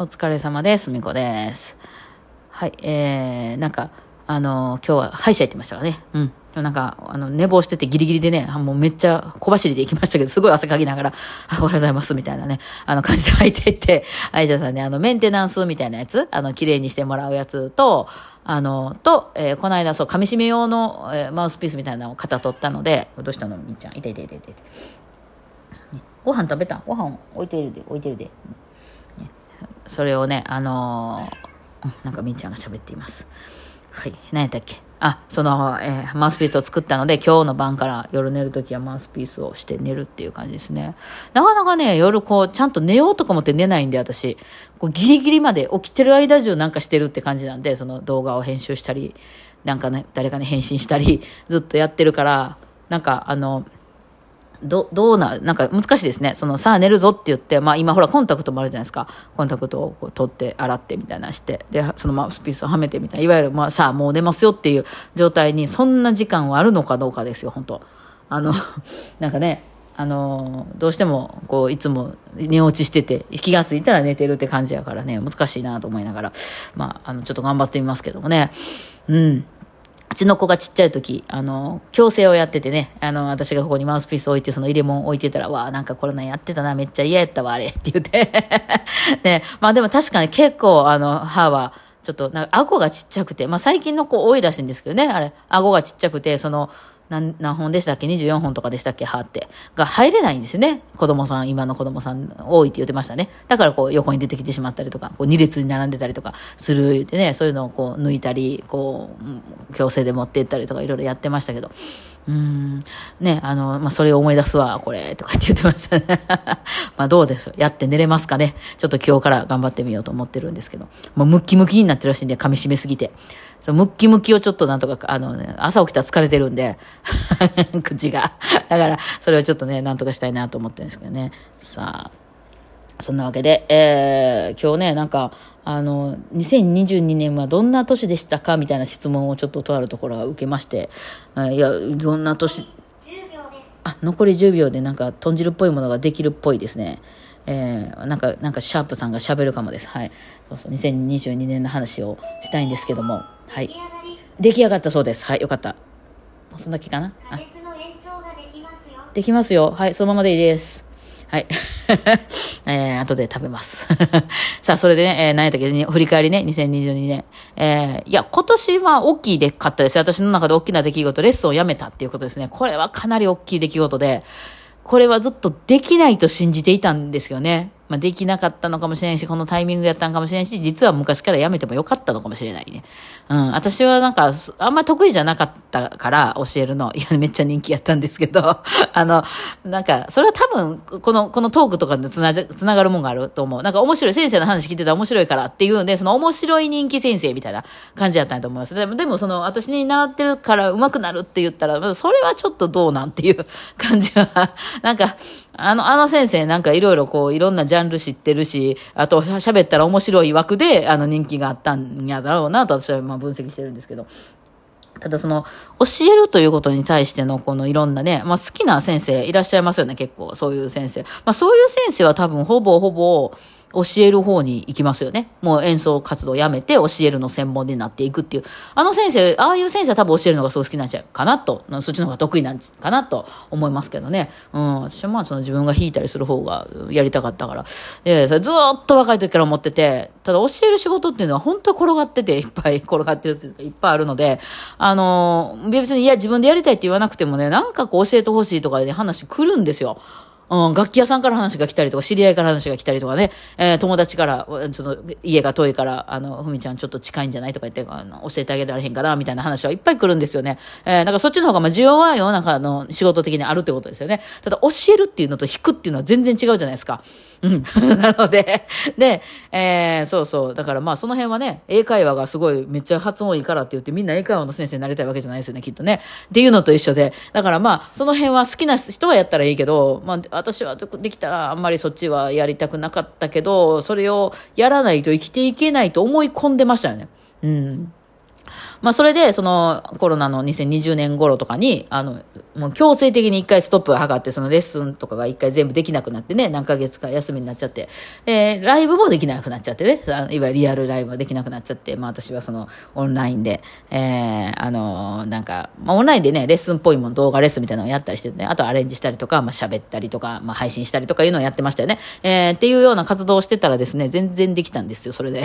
お疲れ様です。みこです。はい、えー、なんか、あの今日は歯医者行ってましたからね。うん。なんか、あの、寝坊しててギリギリでね、もうめっちゃ小走りで行きましたけど、すごい汗かきながら、おはようございます、みたいなね、あの感じで入っていって、歯医者さんにあの、メンテナンスみたいなやつ、あの、綺麗にしてもらうやつと、あの、と、えーこの間、そう、噛み締め用の、えーマウスピースみたいなのを肩取ったので、どうしたの？みっちゃん。痛い痛い痛い痛い痛い。ねご飯食べたご飯置いてるで、置いてるで。それをね、あのーなんかみーちゃんが喋っています。はい。何やったっけ？あ、その、えーマウスピースを作ったので、今日の晩から夜寝るときはマウスピースをして寝るっていう感じですね。なかなかね、夜こう、ちゃんと寝ようとか思って寝ないんで、私。こうギリギリまで起きてる間中なんかしてるって感じなんで、その動画を編集したり、なんかね、誰かに返信したり、ずっとやってるから、なんかあの、ど、どうな、なんか難しいですね。その、さあ寝るぞって言って、まあ今ほらコンタクトもあるじゃないですか。コンタクトをこう取って、洗ってみたいなして、で、そのマウスピースをはめてみたいな。いわゆる、まあさあもう寝ますよっていう状態に、そんな時間はあるのかどうかですよ、本当あの、なんかね、あの、どうしても、こう、いつも寝落ちしてて、気がついたら寝てるって感じやからね、難しいなと思いながら、まあ、あの、ちょっと頑張ってみますけどもね。うん。うちの子がちっちゃい時、あの、矯正をやっててね、あの、私がここにマウスピース置いて、その入れ物置いてたら、わあ、なんかコロナやってたな、めっちゃ嫌やったわ、あれ、って言って。ね、まあでも確かに結構、あの、歯は、ちょっと、なんか、顎がちっちゃくて、まあ最近の子多いらしいんですけどね、あれ、顎がちっちゃくて、その、何、何本でしたっけ ?24 本とかでしたっけ？歯って。が入れないんですよね。子供さん、今の子供さん多いって言ってましたね。だからこう横に出てきてしまったりとか、こう二列に並んでたりとかするってね、そういうのをこう抜いたり、こう、強制で持っていったりとかいろいろやってましたけど。うん。ね、あの、まあ、それを思い出すわ、これ、とかって言ってましたね。まあ、どうでしょう。やって寝れますかね。ちょっと今日から頑張ってみようと思ってるんですけど。もうムッキムキになってるらしいんで、噛み締めすぎて。そう、ムッキムキをちょっとなんとか、あのね、朝起きたら疲れてるんで、口が。だから、それをちょっとね、なんとかしたいなと思ってるんですけどね。さあ。そんなわけで、えー今日ね、なんか、あの、2022年はどんな年でしたかみたいな質問をちょっととあるところが受けまして、えーいや、どんな年、あ、残り10秒でなんか豚汁っぽいものができるっぽいですね。えーなんか、なんかシャープさんが喋るかもです。はい。そうそう、2022年の話をしたいんですけども、はい。出来上がったそうです。はい、よかった。そんだけかな？あできますよ。はい、そのままでいいです。はい。えー、後で食べます。さあ、それでね、えー、何やったっけ、振り返りね、2022年。えー、いや、今年は大きいでかったです。私の中で大きな出来事、レッスンをやめたっていうことですね。これはかなり大きい出来事で、これはずっとできないと信じていたんですよね。まあ、できなかったのかもしれないし、このタイミングやったのかもしれないし、実は昔からやめてもよかったのかもしれないね。うん。私はなんか、あんま得意じゃなかったから教えるの。いや、めっちゃ人気やったんですけど、あの、なんか、それは多分、この、このトークとかでつなつながるもんがあると思う。なんか面白い、先生の話聞いてたら面白いからっていうんで、その面白い人気先生みたいな感じやったんやと思います。でも、でもその、私に習ってるから上手くなるって言ったら、それはちょっとどうなんていう感じは、なんか、あの、あの先生なんかいろいろこう、いろんなジャンル知ってるし、あと喋ったら面白い枠で、あの人気があったんやだろうなと私はまあ分析してるんですけど。ただその、教えるということに対してのこのいろんなね、まあ好きな先生いらっしゃいますよね、結構。そういう先生。まあそういう先生は多分ほぼほぼ教える方に行きますよね。もう演奏活動をやめて教えるの専門になっていくっていう。あの先生、ああいう先生は多分教えるのがすごい好きなんちゃうかなと、そっちの方が得意なんかなと思いますけどね。うん、私はまあその自分が弾いたりする方がやりたかったから。で、それずっと若い時から思ってて、ただ教える仕事っていうのは本当転がってて、いっぱい転がってるっていうか、いっぱいあるので、あの、別にいや自分でやりたいって言わなくてもね、なんかこう教えてほしいとかで、話来るんですよ。うん、楽器屋さんから話が来たりとか、知り合いから話が来たりとかね、えー友達から、その、家が遠いから、あの、ふみちゃんちょっと近いんじゃないとか言って、あの教えてあげられへんかな、みたいな話はいっぱい来るんですよね。えーだからそっちの方が、まあ、需要は世の中の仕事的にあるってことですよね。ただ、教えるっていうのと弾くっていうのは全然違うじゃないですか。うん。なので、で、えーそうそう。だからまあ、その辺はね、英会話がすごいめっちゃ発音いいからって言って、みんな英会話の先生になりたいわけじゃないですよね、きっとね。っていうのと一緒で。だからまあ、その辺は好きな人はやったらいいけど、まあ、私はできたらあんまりそっちはやりたくなかったけど、それをやらないと生きていけないと思い込んでましたよね。うん。まあ、それで、その、コロナの2020年頃とかに、あの、もう強制的に一回ストップを図って、そのレッスンとかが一回全部できなくなってね、何ヶ月か休みになっちゃって、えー、ライブもできなくなっちゃってね、いわゆるリアルライブもできなくなっちゃって、まあ私はその、オンラインで、えー、あの、なんか、まあオンラインでね、レッスンっぽいもん、動画レッスンみたいなのをやったりしてね、あとアレンジしたりとか、まあ喋ったりとか、まあ配信したりとかいうのをやってましたよね。えー、っていうような活動をしてたらですね、全然できたんですよ、それで。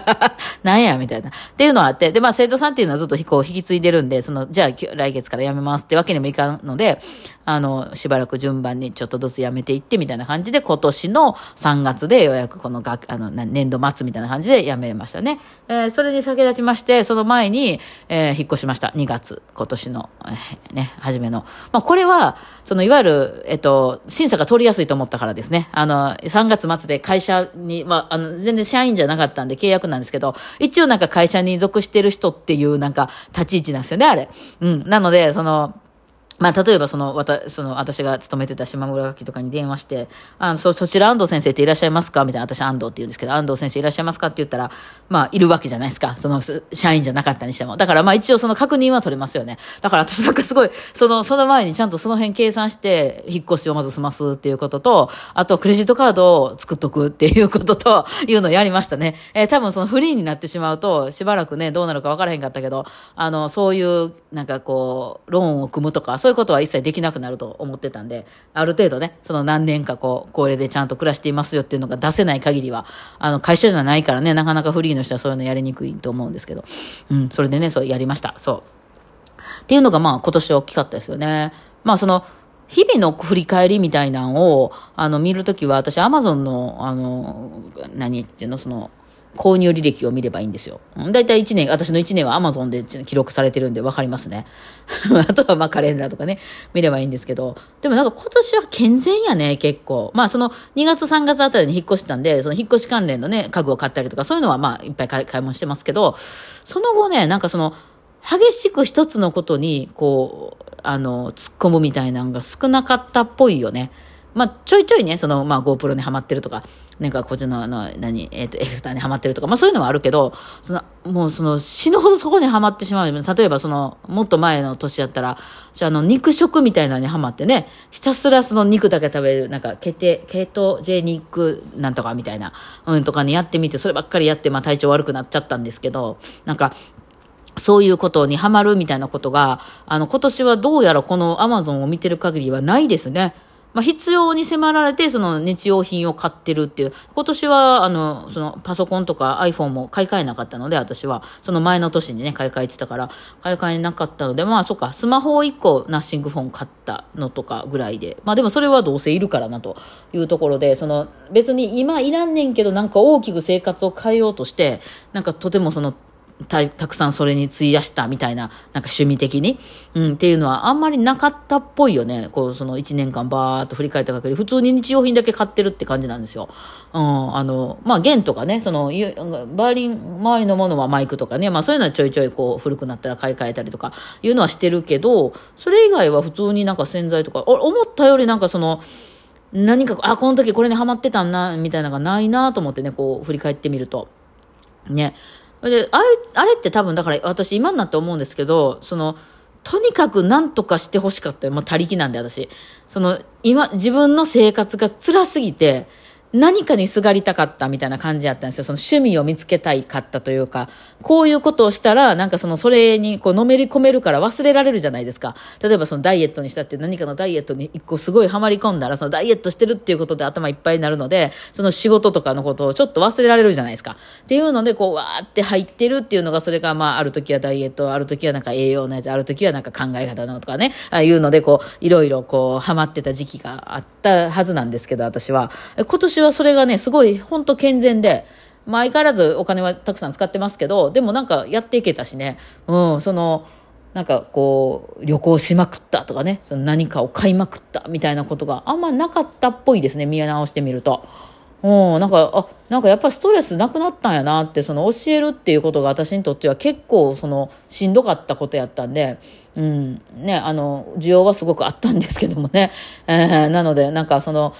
なんや、みたいな。っていうのはあって、で、まあ生徒さんっていうのはずっとこう引き継いでるんで、その、じゃあ来月から辞めますってわけにもいかんので、あの、しばらく順番にちょっとずつ辞めていってみたいな感じで、今年の3月でようやくこの学、あの、年度末みたいな感じで辞めましたね。えー、それに先立ちまして、その前に、えー、引っ越しました。2月、今年の、えー、ね、初めの。まあ、これは、その、いわゆる、えっと、審査が取りやすいと思ったからですね。あの、3月末で会社に、まあ、あの、全然社員じゃなかったんで契約なんですけど、一応なんか会社に属してる人っていうなんか立ち位置なんですよね、あれ。うん。なので、その、まあ、例えばその、わた、その、私が勤めてた島村楽器とかに電話して、あの、そ、そちら安藤先生っていらっしゃいますか？みたいな、私安藤って言うんですけど、安藤先生いらっしゃいますかって言ったら、まあ、いるわけじゃないですか。その、社員じゃなかったにしても。だからまあ、一応その確認は取れますよね。だから私なんかすごい、その、その前にちゃんとその辺計算して、引っ越しをまず済ますっていうことと、あと、クレジットカードを作っとくっていうことと、いうのをやりましたね。えー、多分そのフリーになってしまうと、しばらくね、どうなるか分からへんかったけど、あの、そういう、なんかこう、ローンを組むとか、そういうことは一切できなくなると思ってたんで、ある程度ね、その何年かこう、これでちゃんと暮らしていますよっていうのが出せない限りは、あの、会社じゃないからね、なかなかフリーの人はそういうのやりにくいと思うんですけど、うん、それでね、そうやりました。そう。っていうのがまあ今年は大きかったですよね。まあその、日々の振り返りみたいなのを、あの、見るときは、私、アマゾンの、あの、何っていうの、その、購入履歴を見ればいいんですよ。だいたい1年、私の1年は Amazon で記録されてるんで分かりますね。あとはまあカレンダーとかね、見ればいいんですけど。でもなんか今年は健全やね、結構。まあその2月3月あたりに引っ越したんで、その引っ越し関連のね、家具を買ったりとか、そういうのはまあいっぱい買い買い物してますけど、その後ね、なんかその、激しく一つのことに、こう、あの、突っ込むみたいなのが少なかったっぽいよね。まあ、ちょいちょいね、その、まあ、GoPro にはまってるとか、なんか、こっちの、あの、何、えっ、ー、と、エフターにはまってるとか、まあ、そういうのはあるけど、その、もう、その、死ぬほどそこにはまってしまう。例えば、その、もっと前の年やったら、あの、肉食みたいなのにはまってね、ひたすらその肉だけ食べる、なんか、ケテ、ケトジェニックなんとかみたいな、うんとかにやってみて、そればっかりやって、まあ、体調悪くなっちゃったんですけど、なんか、そういうことにハマるみたいなことが、あの、今年はどうやらこのアマゾンを見てる限りはないですね。まあ、必要に迫られて、その日用品を買ってるっていう。今年は、あの、そのパソコンとか iPhone も買い替えなかったので、私は、その前の年にね、買い替えてたから、買い替えなかったので、まあ、そっか、スマホを1個ナッシングフォン買ったのとかぐらいで。まあ、でもそれはどうせいるからなというところで、その、別に今いらんねんけど、なんか大きく生活を変えようとして、なんかとてもその、たくさんそれに費やしたみたいな、なんか趣味的に、うん、っていうのはあんまりなかったっぽいよね。こう、その1年間バーっと振り返った限り、普通に日用品だけ買ってるって感じなんですよ。うん、あの、まあ、弦とかね、その、バーリン周りのものはマイクとかね、まあ、そういうのはちょいちょいこう、古くなったら買い替えたりとか、いうのはしてるけど、それ以外は普通になんか洗剤とか、思ったよりなんかその、何か、あ、この時これにハマってたんな、みたいなのがないなと思ってね、こう、振り返ってみると。ね。で、あれ、あれって多分だから私今になって思うんですけど、その、とにかく何とかしてほしかったよ。もう他力なんで私。その、今、自分の生活が辛すぎて、何かにすがりたかったみたいな感じやったんですよ。その趣味を見つけたいかったというか、こういうことをしたら、なんかそのそれにこうのめり込めるから忘れられるじゃないですか。例えばそのダイエットにしたって何かのダイエットに一個すごいハマり込んだら、そのダイエットしてるっていうことで頭いっぱいになるので、その仕事とかのことをちょっと忘れられるじゃないですか。っていうので、こうわーって入ってるっていうのが、それがまあある時はダイエット、ある時はなんか栄養のやつ、ある時はなんか考え方のとかね、ああいうのでこう、いろいろこう、ハマってた時期があったはずなんですけど、私は。今年はそれがね、すごいい本当健全で、まあ、相変わらずお金はたくさん使ってますけど、でもなんかやっていけたしね、うん、その、なんかこう、旅行しまくったとかね、その何かを買いまくったみたいなことがあんまなかったっぽいですね、見直してみると。うん、なんか、あ、なんかやっぱストレスなくなったんやなって、その教えるっていうことが私にとっては結構そのしんどかったことやったんで、うん、ね、あの、需要はすごくあったんですけどもね。えー、なので、なんかその、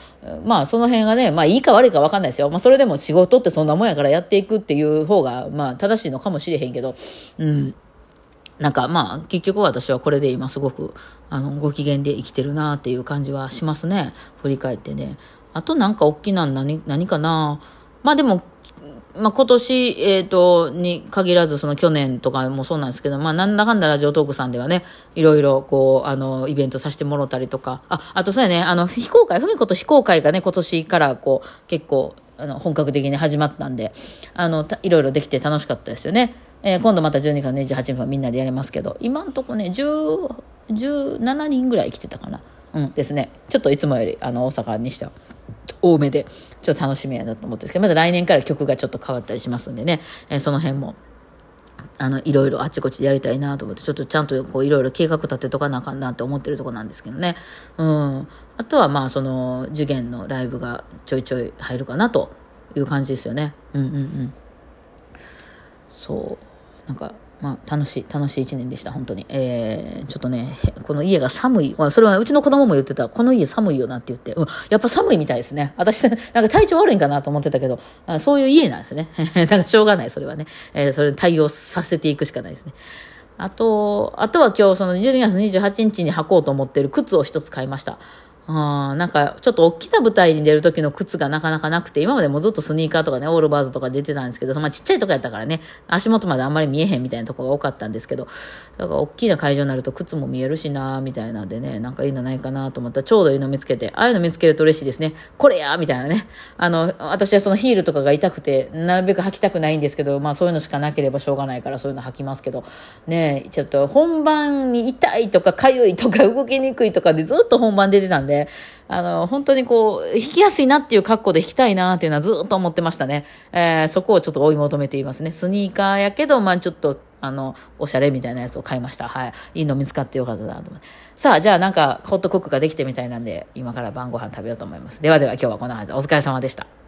まあその辺がね、まあいいか悪いか分かんないですよ。まあそれでも仕事ってそんなもんやからやっていくっていう方が、まあ正しいのかもしれへんけど、うん。なんかまあ結局私はこれで今すごくあのご機嫌で生きてるなっていう感じはしますね振り返ってねあとなんか大きな何何かな？まあでもまあ、今年、えっ、ー、と、に限らず、その去年とかもそうなんですけど、まあ、なんだかんだラジオトークさんではね、いろいろ、こう、あの、イベントさせてもらったりとか、あ、あとそうやね、あの、非公開、ふみこと非公開がね、今年から、こう、結構、あの、本格的に始まったんで、あの、いろいろできて楽しかったですよね。えー、今度また12月28日はみんなでやりますけど、今んとこね、10、17人ぐらい来てたかな。うんですね。ちょっといつもより、あの、大阪にしては。多めで、ちょっと楽しみやなと思ってるんですけど、まだ来年から曲がちょっと変わったりしますんでね、えー、その辺も、あの、いろいろあちこちでやりたいなと思って、ちょっとちゃんとこういろいろ計画立てとかなあかんなって思ってるとこなんですけどね。うん。あとはまあ、その、受験のライブがちょいちょい入るかなという感じですよね。うんうんうん。そう。なんか、まあ、楽しい、楽しい一年でした、本当に。えー、ちょっとね、この家が寒い。まあそれはうちの子供も言ってた、この家寒いよなって言って、うん、やっぱ寒いみたいですね。私、なんか体調悪いんかなと思ってたけど、あそういう家なんですね。なんかしょうがない、それはね。えー、それ対応させていくしかないですね。あと、あとは今日その12月28日に履こうと思ってる靴を一つ買いました。あなんか、ちょっと大きな舞台に出る時の靴がなかなかなくて、今までもずっとスニーカーとかね、オールバーズとか出てたんですけど、まあちっちゃいとこやったからね、足元まであんまり見えへんみたいなとこが多かったんですけど、だから大きな会場になると靴も見えるしなみたいなんでね、なんかいいのないかなと思ったら、ちょうどいいの見つけて、ああいうの見つけると嬉しいですね。これやみたいなね。あの、私はそのヒールとかが痛くて、なるべく履きたくないんですけど、まあそういうのしかなければしょうがないからそういうの履きますけど、ねちょっと本番に痛いとか痒いとか動きにくいとかでずっと本番出てたんでで、あの、本当にこう、弾きやすいなっていう格好で弾きたいなっていうのはずっと思ってましたね。えー、そこをちょっと追い求めていますね。スニーカーやけど、まあちょっと、あの、おしゃれみたいなやつを買いました。はい。いいの見つかってよかったなと思って。さあ、じゃあなんか、ホットクックができてみたいなんで、今から晩ご飯食べようと思います。ではでは今日はこんな感じでお疲れ様でした。